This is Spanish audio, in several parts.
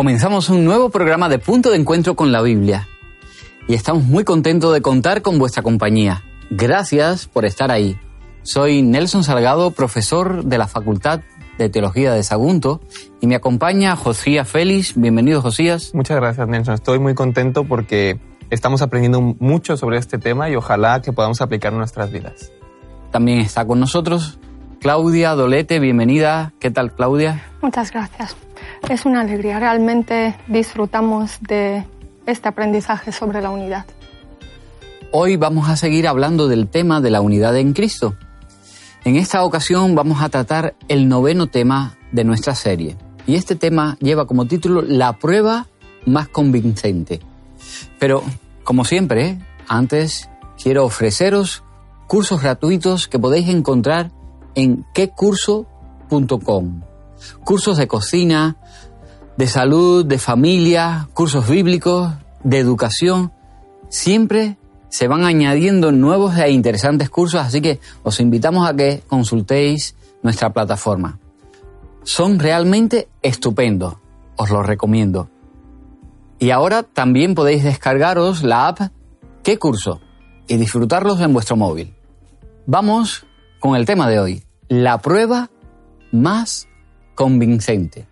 Comenzamos un nuevo programa de Punto de Encuentro con la Biblia y estamos muy contentos de contar con vuestra compañía. Gracias por estar ahí. Soy Nelson Salgado, profesor de la Facultad de Teología de Sagunto y me acompaña Josías Félix. Bienvenido, Josías. Muchas gracias, Nelson. Estoy muy contento porque estamos aprendiendo mucho sobre este tema y ojalá que podamos aplicar en nuestras vidas. También está con nosotros Claudia Dolete. Bienvenida. ¿Qué tal, Claudia? Muchas gracias. Es una alegría. Realmente disfrutamos de este aprendizaje sobre la unidad. Hoy vamos a seguir hablando del tema de la unidad en Cristo. En esta ocasión vamos a tratar el noveno tema de nuestra serie. Y este tema lleva como título La prueba más convincente. Pero, como siempre, antes quiero ofreceros cursos gratuitos que podéis encontrar en quecurso.com. Cursos de cocina, de salud, de familia, cursos bíblicos, de educación. Siempre se van añadiendo nuevos e interesantes cursos, así que os invitamos a que consultéis nuestra plataforma. Son realmente estupendos, os los recomiendo. Y ahora también podéis descargaros la app ¿Qué curso? y disfrutarlos en vuestro móvil. Vamos con el tema de hoy, la prueba más convincente.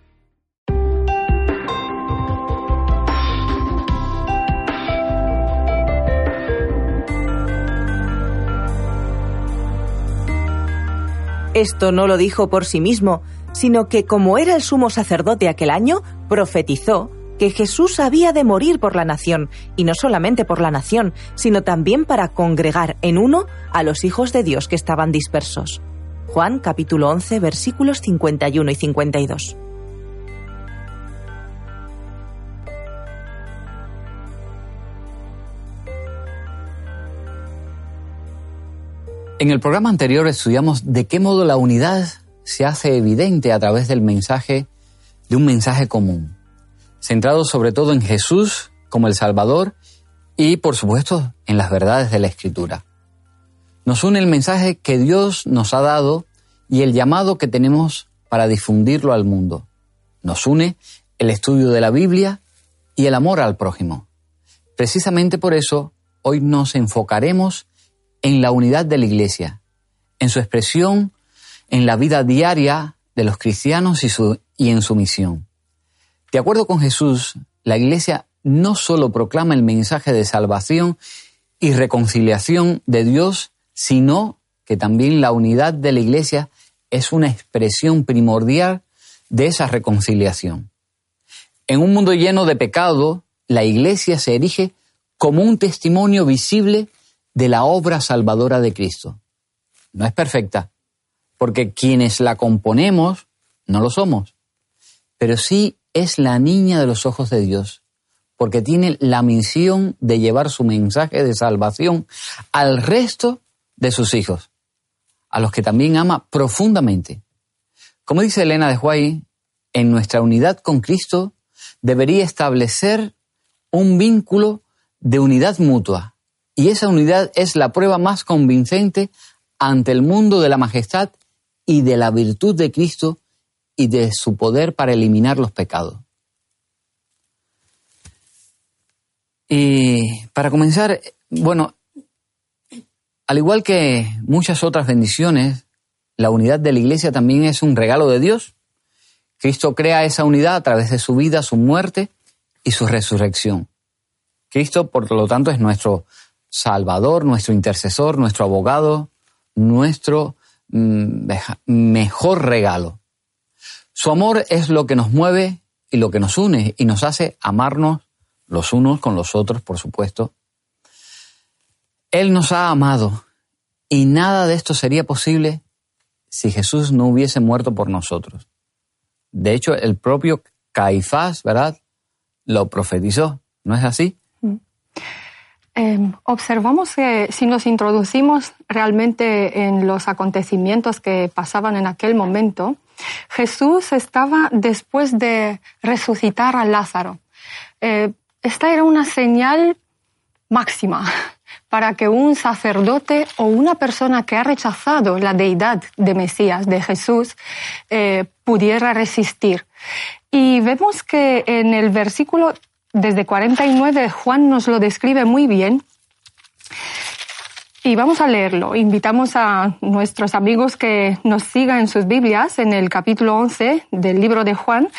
Esto no lo dijo por sí mismo, sino que como era el sumo sacerdote aquel año, profetizó que Jesús había de morir por la nación, y no solamente por la nación, sino también para congregar en uno a los hijos de Dios que estaban dispersos. Juan capítulo 11 versículos 51 y 52. En el programa anterior estudiamos de qué modo la unidad se hace evidente a través del mensaje, de un mensaje común, centrado sobre todo en Jesús como el Salvador y, por supuesto, en las verdades de la Escritura. Nos une el mensaje que Dios nos ha dado y el llamado que tenemos para difundirlo al mundo. Nos une el estudio de la Biblia y el amor al prójimo. Precisamente por eso, hoy nos enfocaremos en la unidad de la Iglesia, en su expresión en la vida diaria de los cristianos y, en su misión. De acuerdo con Jesús, la Iglesia no solo proclama el mensaje de salvación y reconciliación de Dios, sino que también la unidad de la Iglesia es una expresión primordial de esa reconciliación. En un mundo lleno de pecado, la Iglesia se erige como un testimonio visible de la obra salvadora de Cristo. No es perfecta, porque quienes la componemos no lo somos, pero sí es la niña de los ojos de Dios, porque tiene la misión de llevar su mensaje de salvación al resto de sus hijos, a los que también ama profundamente. Como dice Elena de Huay, en nuestra unidad con Cristo debería establecer un vínculo de unidad mutua, y esa unidad es la prueba más convincente ante el mundo de la majestad y de la virtud de Cristo y de su poder para eliminar los pecados. Y para comenzar, bueno, al igual que muchas otras bendiciones, la unidad de la iglesia también es un regalo de Dios. Cristo crea esa unidad a través de su vida, su muerte y su resurrección. Cristo, por lo tanto, es nuestro Salvador, nuestro intercesor, nuestro abogado, nuestro mm, mejor regalo. Su amor es lo que nos mueve y lo que nos une y nos hace amarnos los unos con los otros, por supuesto. Él nos ha amado y nada de esto sería posible si Jesús no hubiese muerto por nosotros. De hecho, el propio Caifás, ¿verdad? Lo profetizó, ¿no es así? Mm. Em, observamos que si nos introducimos realmente en los acontecimientos que pasaban en aquel momento, Jesús estaba después de resucitar a Lázaro. Eh, esta era una señal máxima para que un sacerdote o una persona que ha rechazado la deidad de Mesías, de Jesús, eh, pudiera resistir. Y vemos que en el versículo desde 49 Juan nos lo describe muy bien. Y vamos a leerlo. Invitamos a nuestros amigos que nos sigan en sus Biblias en el capítulo 11 del libro de Juan,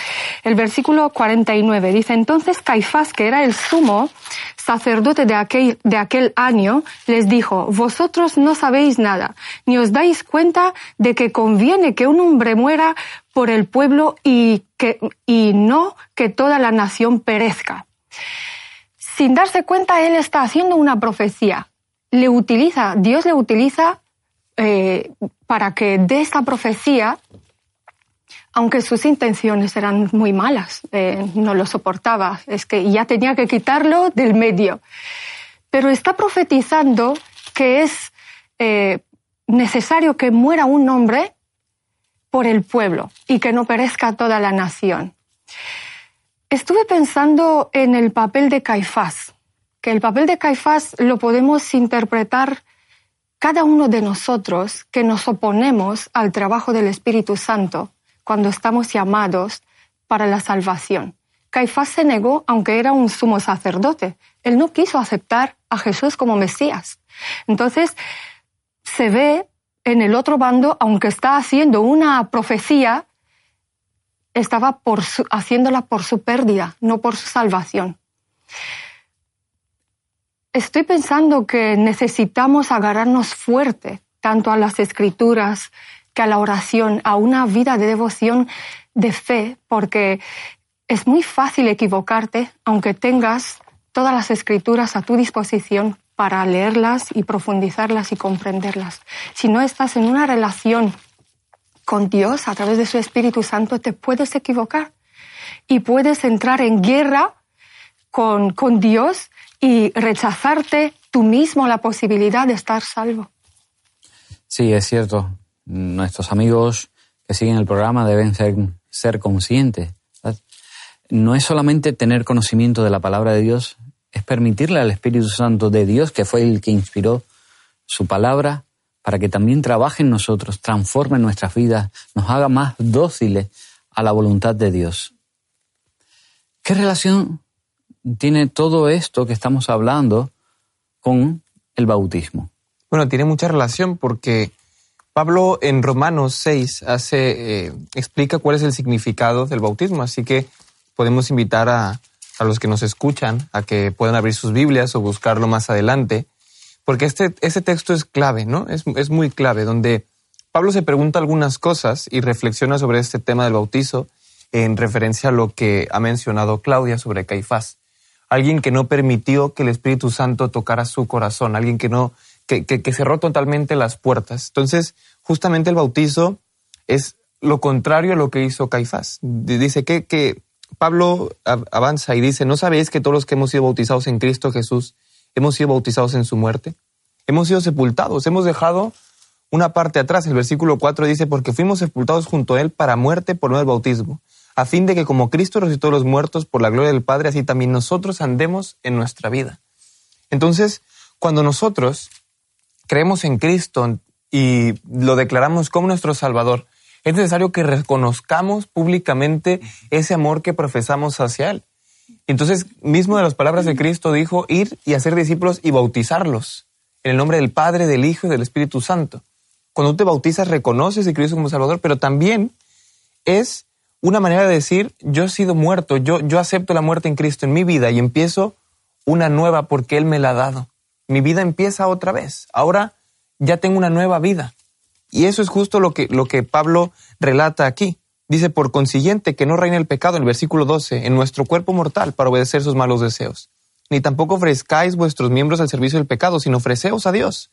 el versículo 49. Dice, entonces Caifás, que era el sumo sacerdote de aquel, de aquel año, les dijo, vosotros no sabéis nada, ni os dais cuenta de que conviene que un hombre muera por el pueblo y, que, y no que toda la nación perezca. Sin darse cuenta, él está haciendo una profecía le utiliza, Dios le utiliza eh, para que de esta profecía, aunque sus intenciones eran muy malas, eh, no lo soportaba, es que ya tenía que quitarlo del medio. Pero está profetizando que es eh, necesario que muera un hombre por el pueblo y que no perezca toda la nación. Estuve pensando en el papel de Caifás que el papel de Caifás lo podemos interpretar cada uno de nosotros que nos oponemos al trabajo del Espíritu Santo cuando estamos llamados para la salvación. Caifás se negó aunque era un sumo sacerdote. Él no quiso aceptar a Jesús como Mesías. Entonces, se ve en el otro bando, aunque está haciendo una profecía, estaba haciéndola por su pérdida, no por su salvación. Estoy pensando que necesitamos agarrarnos fuerte tanto a las escrituras que a la oración, a una vida de devoción, de fe, porque es muy fácil equivocarte aunque tengas todas las escrituras a tu disposición para leerlas y profundizarlas y comprenderlas. Si no estás en una relación con Dios a través de su Espíritu Santo, te puedes equivocar y puedes entrar en guerra con, con Dios y rechazarte tú mismo la posibilidad de estar salvo. Sí, es cierto. Nuestros amigos que siguen el programa deben ser, ser conscientes. No es solamente tener conocimiento de la palabra de Dios, es permitirle al Espíritu Santo de Dios, que fue el que inspiró su palabra, para que también trabaje en nosotros, transforme nuestras vidas, nos haga más dóciles a la voluntad de Dios. ¿Qué relación tiene todo esto que estamos hablando con el bautismo? Bueno, tiene mucha relación porque Pablo en Romanos 6 hace, eh, explica cuál es el significado del bautismo, así que podemos invitar a, a, los que nos escuchan a que puedan abrir sus Biblias o buscarlo más adelante, porque este, este texto es clave, ¿no? Es, es muy clave, donde Pablo se pregunta algunas cosas y reflexiona sobre este tema del bautizo en referencia a lo que ha mencionado Claudia sobre Caifás alguien que no permitió que el Espíritu Santo tocara su corazón, alguien que no, que, que, cerró totalmente las puertas. Entonces, justamente el bautizo es lo contrario a lo que hizo Caifás. Dice que, que Pablo avanza y dice, ¿no sabéis que todos los que hemos sido bautizados en Cristo Jesús hemos sido bautizados en su muerte? Hemos sido sepultados, hemos dejado una parte atrás. El versículo 4 dice, porque fuimos sepultados junto a Él para muerte por medio del bautismo a fin de que como Cristo resucitó los muertos por la gloria del Padre, así también nosotros andemos en nuestra vida. Entonces, cuando nosotros creemos en Cristo y lo declaramos como nuestro Salvador, es necesario que reconozcamos públicamente ese amor que profesamos hacia Él. Entonces, mismo de las palabras de Cristo dijo, ir y hacer discípulos y bautizarlos en el nombre del Padre, del Hijo y del Espíritu Santo. Cuando tú te bautizas, reconoces a Cristo como Salvador, pero también es una manera de decir, yo he sido muerto, yo, yo acepto la muerte en Cristo en mi vida y empiezo una nueva porque Él me la ha dado. Mi vida empieza otra vez. Ahora ya tengo una nueva vida. Y eso es justo lo que, lo que Pablo relata aquí. Dice, por consiguiente, que no reine el pecado, en el versículo 12, en nuestro cuerpo mortal para obedecer sus malos deseos. Ni tampoco ofrezcáis vuestros miembros al servicio del pecado, sino ofreceos a Dios,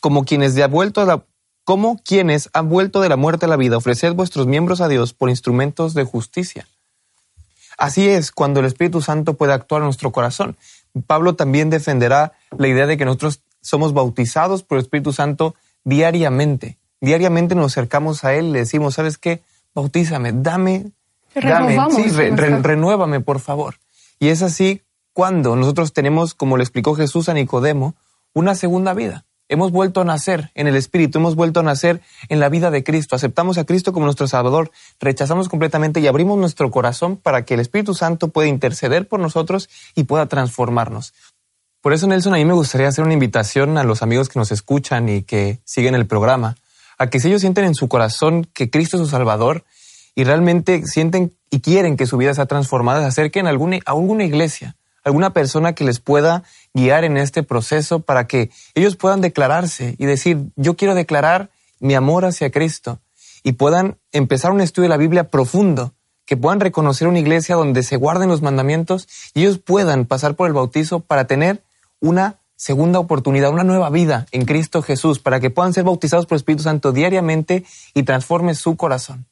como quienes de vuelto a la, como quienes han vuelto de la muerte a la vida, ofreced vuestros miembros a Dios por instrumentos de justicia. Así es cuando el Espíritu Santo puede actuar en nuestro corazón. Pablo también defenderá la idea de que nosotros somos bautizados por el Espíritu Santo diariamente. Diariamente nos acercamos a Él, le decimos, ¿sabes qué? Bautízame, dame, dame, sí, renuévame, por favor. Y es así cuando nosotros tenemos, como le explicó Jesús a Nicodemo, una segunda vida. Hemos vuelto a nacer en el Espíritu, hemos vuelto a nacer en la vida de Cristo, aceptamos a Cristo como nuestro Salvador, rechazamos completamente y abrimos nuestro corazón para que el Espíritu Santo pueda interceder por nosotros y pueda transformarnos. Por eso, Nelson, a mí me gustaría hacer una invitación a los amigos que nos escuchan y que siguen el programa, a que si ellos sienten en su corazón que Cristo es su Salvador y realmente sienten y quieren que su vida sea transformada, se acerquen a alguna, alguna iglesia, alguna persona que les pueda guiar en este proceso para que ellos puedan declararse y decir, yo quiero declarar mi amor hacia Cristo y puedan empezar un estudio de la Biblia profundo, que puedan reconocer una iglesia donde se guarden los mandamientos y ellos puedan pasar por el bautizo para tener una segunda oportunidad, una nueva vida en Cristo Jesús, para que puedan ser bautizados por el Espíritu Santo diariamente y transforme su corazón.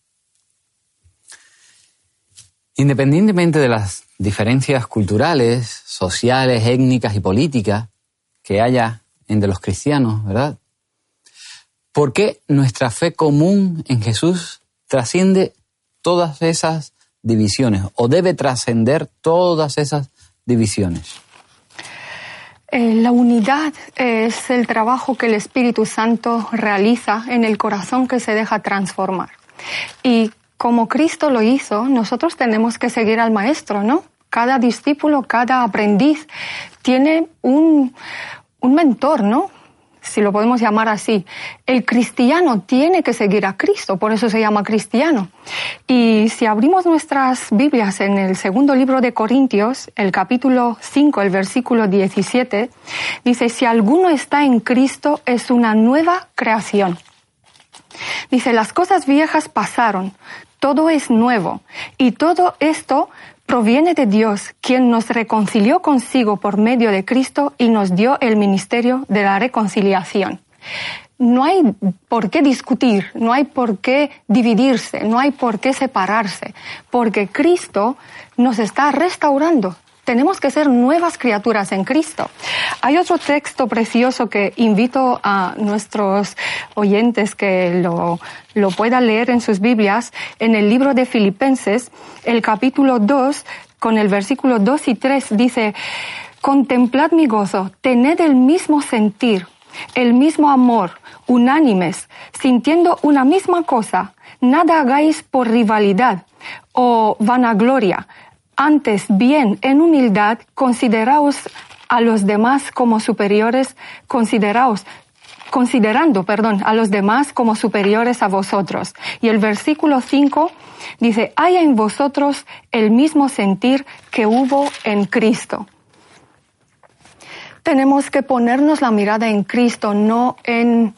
Independientemente de las diferencias culturales, sociales, étnicas y políticas que haya entre los cristianos, ¿verdad? ¿Por qué nuestra fe común en Jesús trasciende todas esas divisiones o debe trascender todas esas divisiones? Eh, la unidad es el trabajo que el Espíritu Santo realiza en el corazón que se deja transformar. Y como Cristo lo hizo, nosotros tenemos que seguir al Maestro, ¿no? Cada discípulo, cada aprendiz tiene un, un mentor, ¿no? si lo podemos llamar así. El cristiano tiene que seguir a Cristo, por eso se llama cristiano. Y si abrimos nuestras Biblias en el segundo libro de Corintios, el capítulo 5, el versículo 17, dice, si alguno está en Cristo es una nueva creación. Dice, las cosas viejas pasaron, todo es nuevo. Y todo esto proviene de Dios, quien nos reconcilió consigo por medio de Cristo y nos dio el ministerio de la reconciliación. No hay por qué discutir, no hay por qué dividirse, no hay por qué separarse, porque Cristo nos está restaurando, tenemos que ser nuevas criaturas en Cristo. Hay otro texto precioso que invito a nuestros oyentes que lo, lo puedan leer en sus Biblias, en el libro de Filipenses, el capítulo 2, con el versículo 2 y 3, dice, Contemplad mi gozo, tened el mismo sentir, el mismo amor, unánimes, sintiendo una misma cosa, nada hagáis por rivalidad o vanagloria, antes bien, en humildad, consideraos a los demás como superiores, consideraos, considerando, perdón, a los demás como superiores a vosotros. Y el versículo 5 dice, haya en vosotros el mismo sentir que hubo en Cristo. Tenemos que ponernos la mirada en Cristo, no en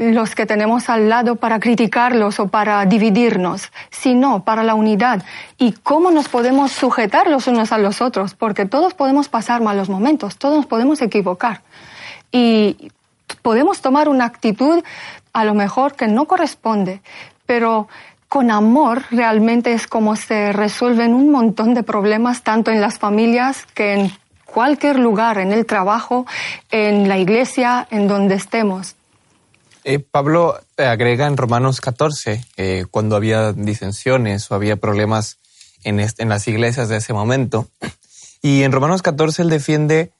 los que tenemos al lado para criticarlos o para dividirnos, sino para la unidad. Y cómo nos podemos sujetar los unos a los otros, porque todos podemos pasar malos momentos, todos podemos equivocar. Y podemos tomar una actitud a lo mejor que no corresponde, pero con amor realmente es como se resuelven un montón de problemas, tanto en las familias que en cualquier lugar, en el trabajo, en la iglesia, en donde estemos. Eh, Pablo agrega en Romanos 14, eh, cuando había disensiones o había problemas en, en las iglesias de ese momento, y en Romanos 14 él defiende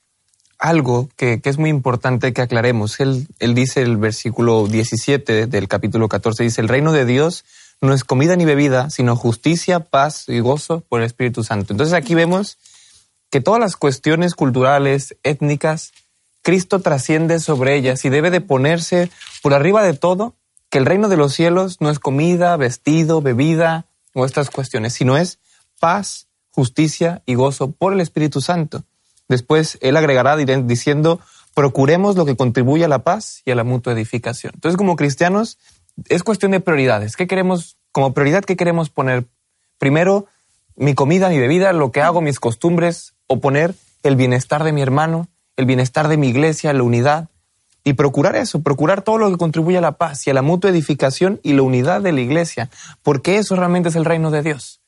algo que, que, es muy importante que aclaremos. Él, él dice el versículo 17 del capítulo 14, dice, el reino de Dios no es comida ni bebida, sino justicia, paz y gozo por el Espíritu Santo. Entonces aquí vemos que todas las cuestiones culturales, étnicas, Cristo trasciende sobre ellas y debe de ponerse por arriba de todo que el reino de los cielos no es comida, vestido, bebida o estas cuestiones, sino es paz, justicia y gozo por el Espíritu Santo. Después él agregará diciendo, procuremos lo que contribuye a la paz y a la mutua edificación. Entonces, como cristianos, es cuestión de prioridades. ¿Qué queremos, como prioridad, qué queremos poner? Primero, mi comida, mi bebida, lo que hago, mis costumbres, o poner el bienestar de mi hermano, el bienestar de mi iglesia, la unidad, y procurar eso, procurar todo lo que contribuye a la paz y a la mutua edificación y la unidad de la iglesia, porque eso realmente es el reino de Dios.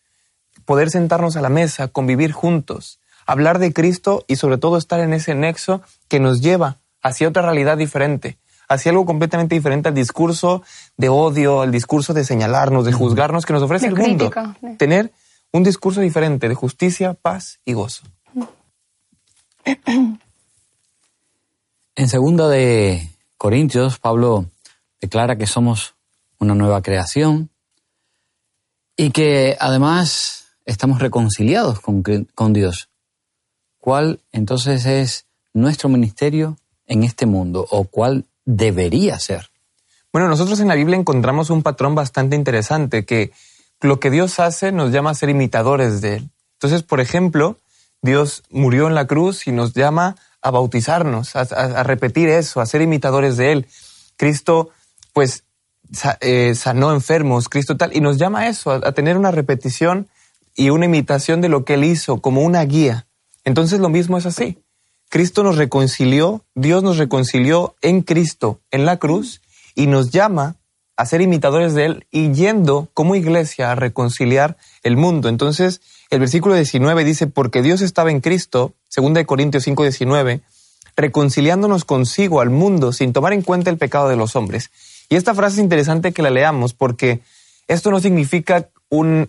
Poder sentarnos a la mesa, convivir juntos, hablar de Cristo y sobre todo estar en ese nexo que nos lleva hacia otra realidad diferente, hacia algo completamente diferente al discurso de odio, al discurso de señalarnos, de juzgarnos que nos ofrece el mundo. Tener un discurso diferente de justicia, paz y gozo. En segunda de Corintios, Pablo declara que somos una nueva creación y que además estamos reconciliados con, con Dios. ¿Cuál entonces es nuestro ministerio en este mundo o cuál debería ser? Bueno, nosotros en la Biblia encontramos un patrón bastante interesante que lo que Dios hace nos llama a ser imitadores de Él. Entonces, por ejemplo, Dios murió en la cruz y nos llama a bautizarnos, a, repetir eso, a ser imitadores de Él. Cristo, pues, eh, sanó enfermos, Cristo tal, y nos llama a eso, a, tener una repetición y una imitación de lo que Él hizo, como una guía. Entonces lo mismo es así. Cristo nos reconcilió, Dios nos reconcilió en Cristo, en la cruz, y nos llama a ser imitadores de Él y yendo como iglesia a reconciliar el mundo. Entonces, el versículo 19 dice, porque Dios estaba en Cristo, 2 Corintios 5, 19, reconciliándonos consigo al mundo sin tomar en cuenta el pecado de los hombres. Y esta frase es interesante que la leamos porque esto no significa una,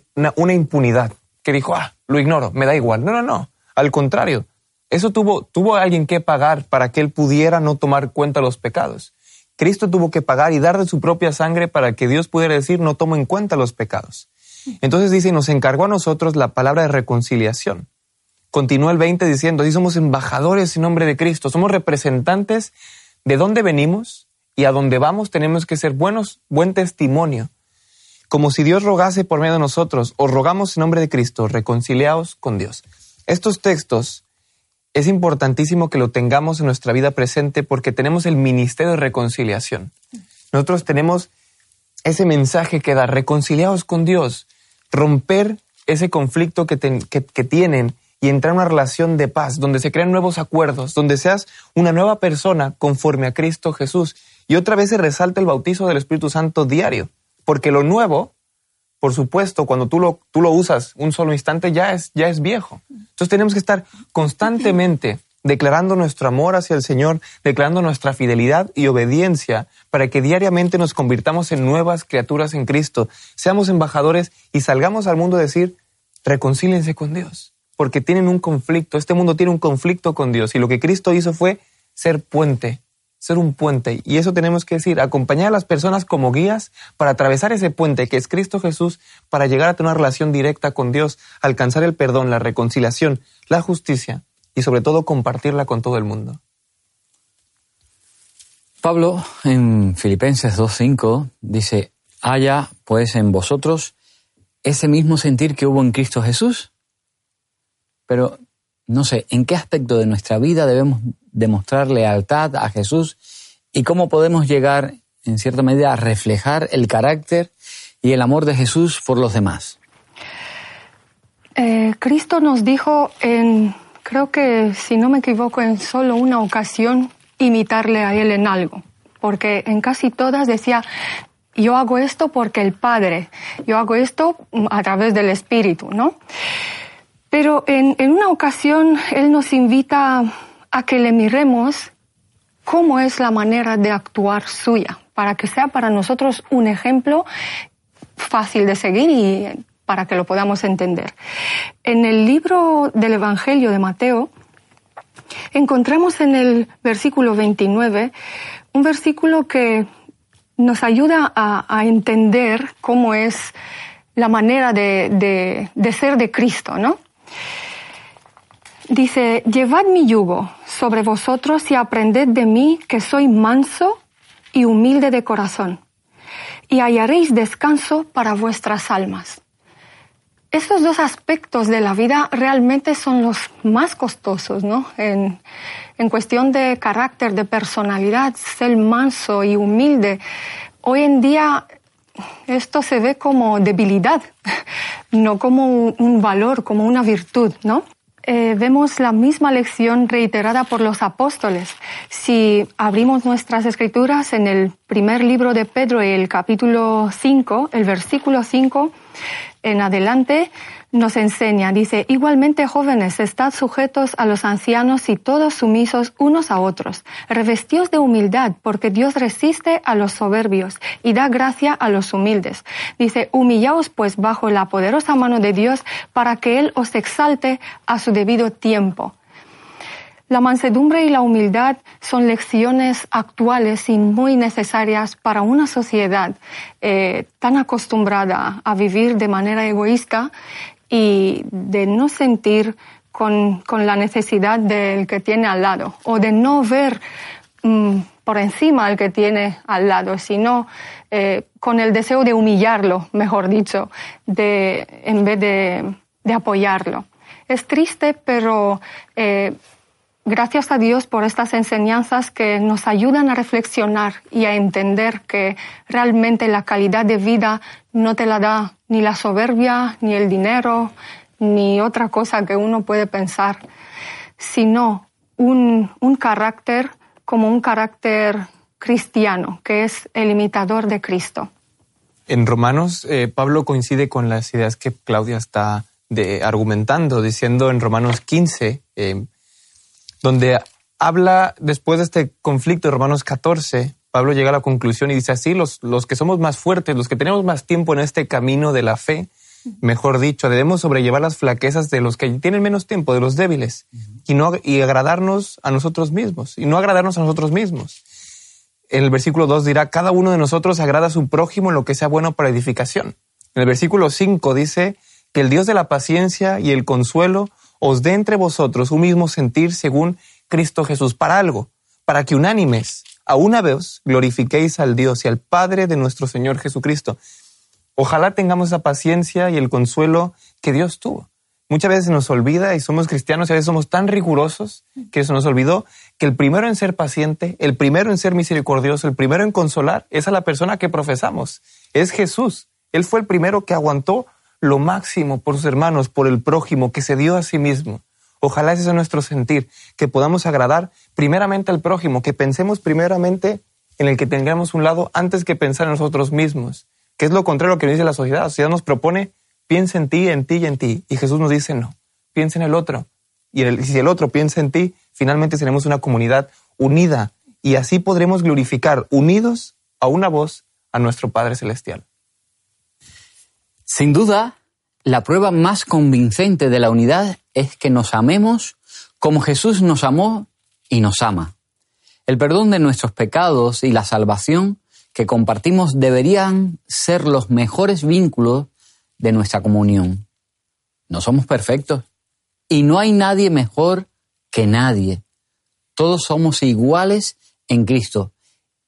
impunidad, que dijo, ah, lo ignoro, me da igual. No, no, no. Al contrario, eso tuvo, tuvo alguien que pagar para que él pudiera no tomar cuenta los pecados. Cristo tuvo que pagar y dar de su propia sangre para que Dios pudiera decir, no tomo en cuenta los pecados. Entonces dice, nos encargó a nosotros la palabra de reconciliación. Continúa el 20 diciendo, así somos embajadores en nombre de Cristo, somos representantes de dónde venimos y a dónde vamos tenemos que ser buenos, buen testimonio. Como si Dios rogase por medio de nosotros, os rogamos en nombre de Cristo, reconciliaos con Dios. Estos textos es importantísimo que lo tengamos en nuestra vida presente porque tenemos el ministerio de reconciliación. Nosotros tenemos ese mensaje que da, reconciliaos con Dios, romper ese conflicto que, tienen y entrar en una relación de paz, donde se crean nuevos acuerdos, donde seas una nueva persona conforme a Cristo Jesús. Y otra vez se resalta el bautizo del Espíritu Santo diario, porque lo nuevo, por supuesto, cuando tú lo, tú lo usas un solo instante, ya es, ya es viejo. Entonces tenemos que estar constantemente declarando nuestro amor hacia el Señor, declarando nuestra fidelidad y obediencia para que diariamente nos convirtamos en nuevas criaturas en Cristo, seamos embajadores y salgamos al mundo a decir, reconcílense con Dios, porque tienen un conflicto, este mundo tiene un conflicto con Dios y lo que Cristo hizo fue ser puente, ser un puente. Y eso tenemos que decir, acompañar a las personas como guías para atravesar ese puente que es Cristo Jesús, para llegar a tener una relación directa con Dios, alcanzar el perdón, la reconciliación, la justicia y sobre todo compartirla con todo el mundo. Pablo en Filipenses 2.5 dice, haya pues en vosotros ese mismo sentir que hubo en Cristo Jesús. Pero no sé, ¿en qué aspecto de nuestra vida debemos demostrar lealtad a Jesús y cómo podemos llegar, en cierta medida, a reflejar el carácter y el amor de Jesús por los demás? Eh, Cristo nos dijo en creo que, si no me equivoco, en solo una ocasión imitarle a él en algo, porque en casi todas decía, yo hago esto porque el Padre, yo hago esto a través del Espíritu, ¿no? Pero en, en una ocasión Él nos invita a que le miremos cómo es la manera de actuar suya, para que sea para nosotros un ejemplo fácil de seguir y para que lo podamos entender. En el libro del Evangelio de Mateo, encontramos en el versículo 29 un versículo que nos ayuda a, entender cómo es la manera de, de ser de Cristo, ¿no? Dice, llevad mi yugo sobre vosotros y aprended de mí que soy manso y humilde de corazón, y hallaréis descanso para vuestras almas estos dos aspectos de la vida realmente son los más costosos, ¿no? En, en cuestión de carácter, de personalidad, ser manso y humilde. Hoy en día esto se ve como debilidad, no como un valor, como una virtud, ¿no? Eh, vemos la misma lección reiterada por los apóstoles. Si abrimos nuestras escrituras en el primer libro de Pedro, el capítulo 5, el versículo 5, en adelante nos enseña, dice, igualmente jóvenes, estad sujetos a los ancianos y todos sumisos unos a otros, revestidos de humildad, porque Dios resiste a los soberbios y da gracia a los humildes. Dice, humillaos pues bajo la poderosa mano de Dios para que Él os exalte a su debido tiempo. La mansedumbre y la humildad son lecciones actuales y muy necesarias para una sociedad eh, tan acostumbrada a vivir de manera egoísta y de no sentir con, con la necesidad del que tiene al lado o de no ver mm, por encima al que tiene al lado, sino eh, con el deseo de humillarlo, mejor dicho, de, en vez de, de apoyarlo. Es triste, pero eh, gracias a Dios por estas enseñanzas que nos ayudan a reflexionar y a entender que realmente la calidad de vida no te la da ni la soberbia, ni el dinero, ni otra cosa que uno puede pensar, sino un, un carácter como un carácter cristiano, que es el imitador de Cristo. En Romanos, eh, Pablo coincide con las ideas que Claudia está argumentando, diciendo en Romanos 15, eh, donde habla después de este conflicto de Romanos 14, Pablo llega a la conclusión y dice así, los, los que somos más fuertes, los que tenemos más tiempo en este camino de la fe, mejor dicho, debemos sobrellevar las flaquezas de los que tienen menos tiempo, de los débiles, y, no, y agradarnos a nosotros mismos, y no agradarnos a nosotros mismos. En el versículo 2 dirá, cada uno de nosotros agrada a su prójimo en lo que sea bueno para edificación. En el versículo 5 dice que el Dios de la paciencia y el consuelo os dé entre vosotros un mismo sentir según Cristo Jesús para algo, para que unánimes a una vez glorifiquéis al Dios y al Padre de nuestro Señor Jesucristo. Ojalá tengamos esa paciencia y el consuelo que Dios tuvo. Muchas veces nos olvida y somos cristianos y a veces somos tan rigurosos que eso nos olvidó que el primero en ser paciente, el primero en ser misericordioso, el primero en consolar es a la persona que profesamos. Es Jesús. Él fue el primero que aguantó lo máximo por sus hermanos, por el prójimo, que se dio a sí mismo. Ojalá ese sea nuestro sentir, que podamos agradar primeramente al prójimo, que pensemos primeramente en el que tengamos un lado antes que pensar en nosotros mismos que es lo contrario a lo que dice la sociedad. La sociedad nos propone, piensa en ti, en ti y en ti. Y Jesús nos dice, no, piensa en el otro. Y, si el otro piensa en ti, finalmente seremos una comunidad unida. Y así podremos glorificar, unidos a una voz, a nuestro Padre Celestial. Sin duda, la prueba más convincente de la unidad es que nos amemos como Jesús nos amó y nos ama. El perdón de nuestros pecados y la salvación que compartimos deberían ser los mejores vínculos de nuestra comunión. No somos perfectos y no hay nadie mejor que nadie. Todos somos iguales en Cristo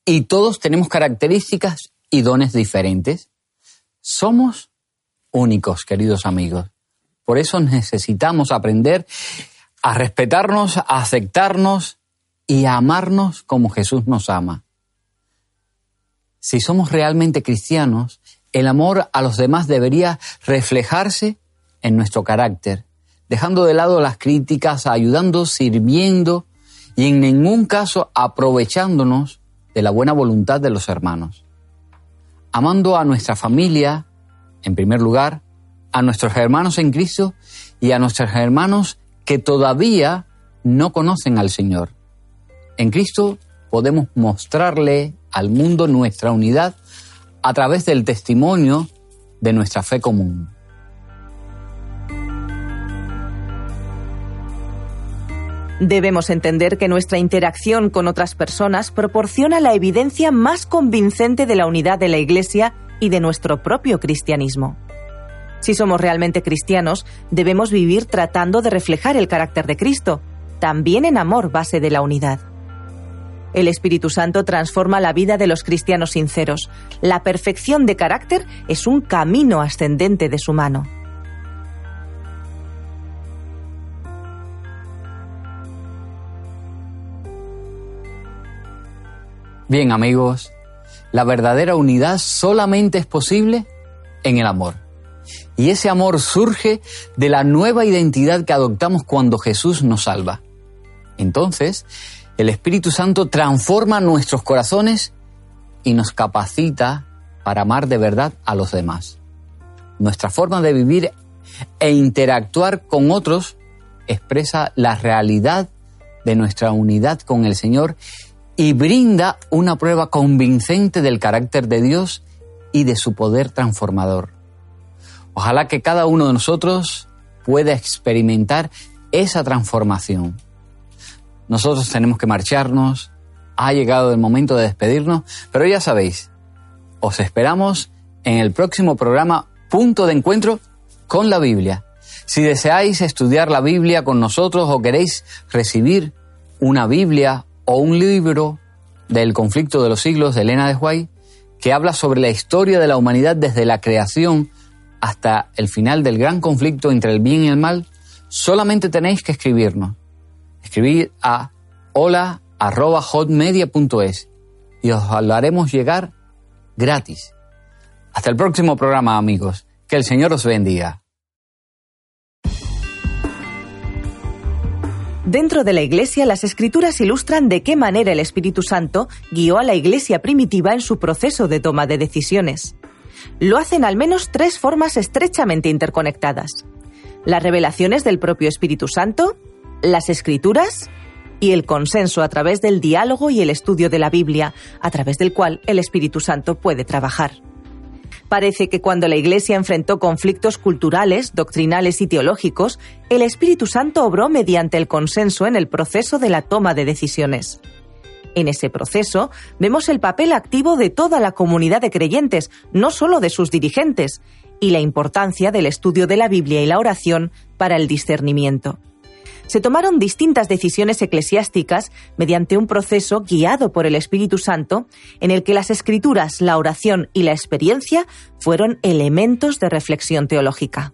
y todos tenemos características y dones diferentes. Somos únicos, queridos amigos. Por eso necesitamos aprender a respetarnos, a aceptarnos y a amarnos como Jesús nos ama si somos realmente cristianos, el amor a los demás debería reflejarse en nuestro carácter, dejando de lado las críticas, ayudando, sirviendo y en ningún caso aprovechándonos de la buena voluntad de los hermanos. Amando a nuestra familia, en primer lugar, a nuestros hermanos en Cristo y a nuestros hermanos que todavía no conocen al Señor. En Cristo podemos mostrarle al mundo nuestra unidad a través del testimonio de nuestra fe común. Debemos entender que nuestra interacción con otras personas proporciona la evidencia más convincente de la unidad de la Iglesia y de nuestro propio cristianismo. Si somos realmente cristianos, debemos vivir tratando de reflejar el carácter de Cristo, también en amor base de la unidad. El Espíritu Santo transforma la vida de los cristianos sinceros. La perfección de carácter es un camino ascendente de su mano. Bien amigos, la verdadera unidad solamente es posible en el amor. Y ese amor surge de la nueva identidad que adoptamos cuando Jesús nos salva. Entonces, el Espíritu Santo transforma nuestros corazones y nos capacita para amar de verdad a los demás. Nuestra forma de vivir e interactuar con otros expresa la realidad de nuestra unidad con el Señor y brinda una prueba convincente del carácter de Dios y de su poder transformador. Ojalá que cada uno de nosotros pueda experimentar esa transformación nosotros tenemos que marcharnos, ha llegado el momento de despedirnos, pero ya sabéis, os esperamos en el próximo programa Punto de Encuentro con la Biblia. Si deseáis estudiar la Biblia con nosotros o queréis recibir una Biblia o un libro del conflicto de los siglos de Elena de White, que habla sobre la historia de la humanidad desde la creación hasta el final del gran conflicto entre el bien y el mal, solamente tenéis que escribirnos. Escribid a hola.hotmedia.es y os haremos llegar gratis. Hasta el próximo programa, amigos. Que el Señor os bendiga. Dentro de la Iglesia, las Escrituras ilustran de qué manera el Espíritu Santo guió a la Iglesia primitiva en su proceso de toma de decisiones. Lo hacen al menos tres formas estrechamente interconectadas. Las revelaciones del propio Espíritu Santo, las Escrituras y el consenso a través del diálogo y el estudio de la Biblia, a través del cual el Espíritu Santo puede trabajar. Parece que cuando la Iglesia enfrentó conflictos culturales, doctrinales y teológicos, el Espíritu Santo obró mediante el consenso en el proceso de la toma de decisiones. En ese proceso vemos el papel activo de toda la comunidad de creyentes, no solo de sus dirigentes, y la importancia del estudio de la Biblia y la oración para el discernimiento se tomaron distintas decisiones eclesiásticas mediante un proceso guiado por el Espíritu Santo en el que las escrituras, la oración y la experiencia fueron elementos de reflexión teológica.